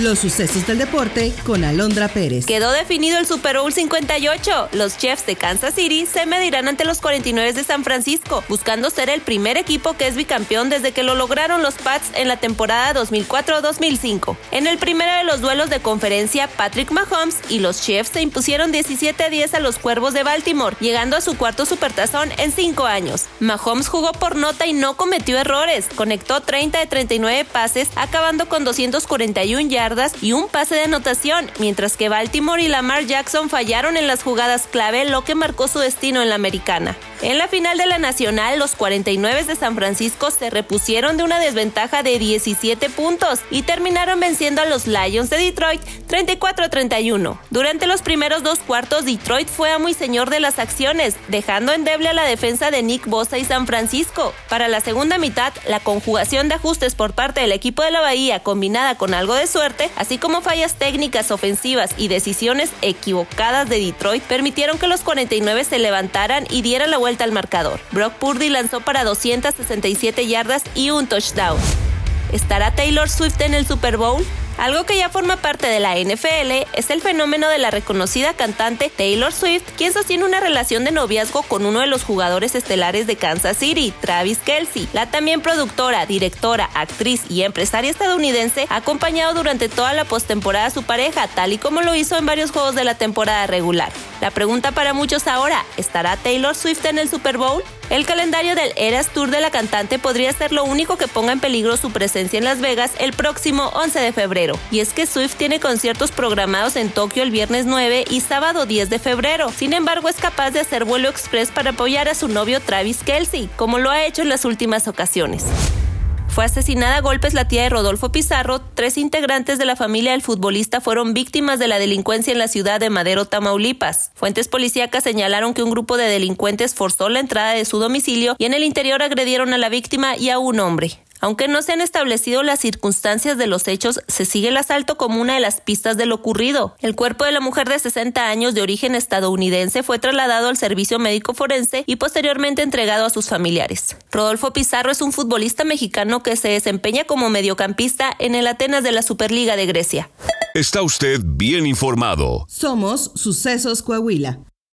Los sucesos del deporte con Alondra Pérez. Quedó definido el Super Bowl 58. Los Chiefs de Kansas City se medirán ante los 49 de San Francisco, buscando ser el primer equipo que es bicampeón desde que lo lograron los Pats en la temporada 2004-2005. En el primero de los duelos de conferencia, Patrick Mahomes y los Chiefs se impusieron 17 a 10 a los Cuervos de Baltimore, llegando a su cuarto supertazón en cinco años. Mahomes jugó por nota y no cometió errores. Conectó 30 de 39 pases, acabando con 241 yardas y un pase de anotación, mientras que Baltimore y Lamar Jackson fallaron en las jugadas clave, lo que marcó su destino en la americana. En la final de la Nacional, los 49 de San Francisco se repusieron de una desventaja de 17 puntos y terminaron venciendo a los Lions de Detroit 34 a 31. Durante los primeros dos cuartos, Detroit fue amo y señor de las acciones, dejando endeble a la defensa de Nick Bosa y San Francisco. Para la segunda mitad, la conjugación de ajustes por parte del equipo de la Bahía, combinada con algo de suerte, así como fallas técnicas ofensivas y decisiones equivocadas de Detroit, permitieron que los 49 se levantaran y dieran la vuelta al marcador. Brock Purdy lanzó para 267 yardas y un touchdown. ¿Estará Taylor Swift en el Super Bowl? Algo que ya forma parte de la NFL es el fenómeno de la reconocida cantante Taylor Swift, quien sostiene una relación de noviazgo con uno de los jugadores estelares de Kansas City, Travis Kelsey. La también productora, directora, actriz y empresaria estadounidense ha acompañado durante toda la postemporada a su pareja, tal y como lo hizo en varios juegos de la temporada regular. La pregunta para muchos ahora, ¿estará Taylor Swift en el Super Bowl? El calendario del Eras Tour de la cantante podría ser lo único que ponga en peligro su presencia en Las Vegas el próximo 11 de febrero. Y es que Swift tiene conciertos programados en Tokio el viernes 9 y sábado 10 de febrero. Sin embargo, es capaz de hacer vuelo express para apoyar a su novio Travis Kelsey, como lo ha hecho en las últimas ocasiones. Fue asesinada a golpes la tía de Rodolfo Pizarro. Tres integrantes de la familia del futbolista fueron víctimas de la delincuencia en la ciudad de Madero, Tamaulipas. Fuentes policíacas señalaron que un grupo de delincuentes forzó la entrada de su domicilio y en el interior agredieron a la víctima y a un hombre. Aunque no se han establecido las circunstancias de los hechos, se sigue el asalto como una de las pistas de lo ocurrido. El cuerpo de la mujer de 60 años de origen estadounidense fue trasladado al servicio médico forense y posteriormente entregado a sus familiares. Rodolfo Pizarro es un futbolista mexicano que se desempeña como mediocampista en el Atenas de la Superliga de Grecia. Está usted bien informado. Somos Sucesos Coahuila.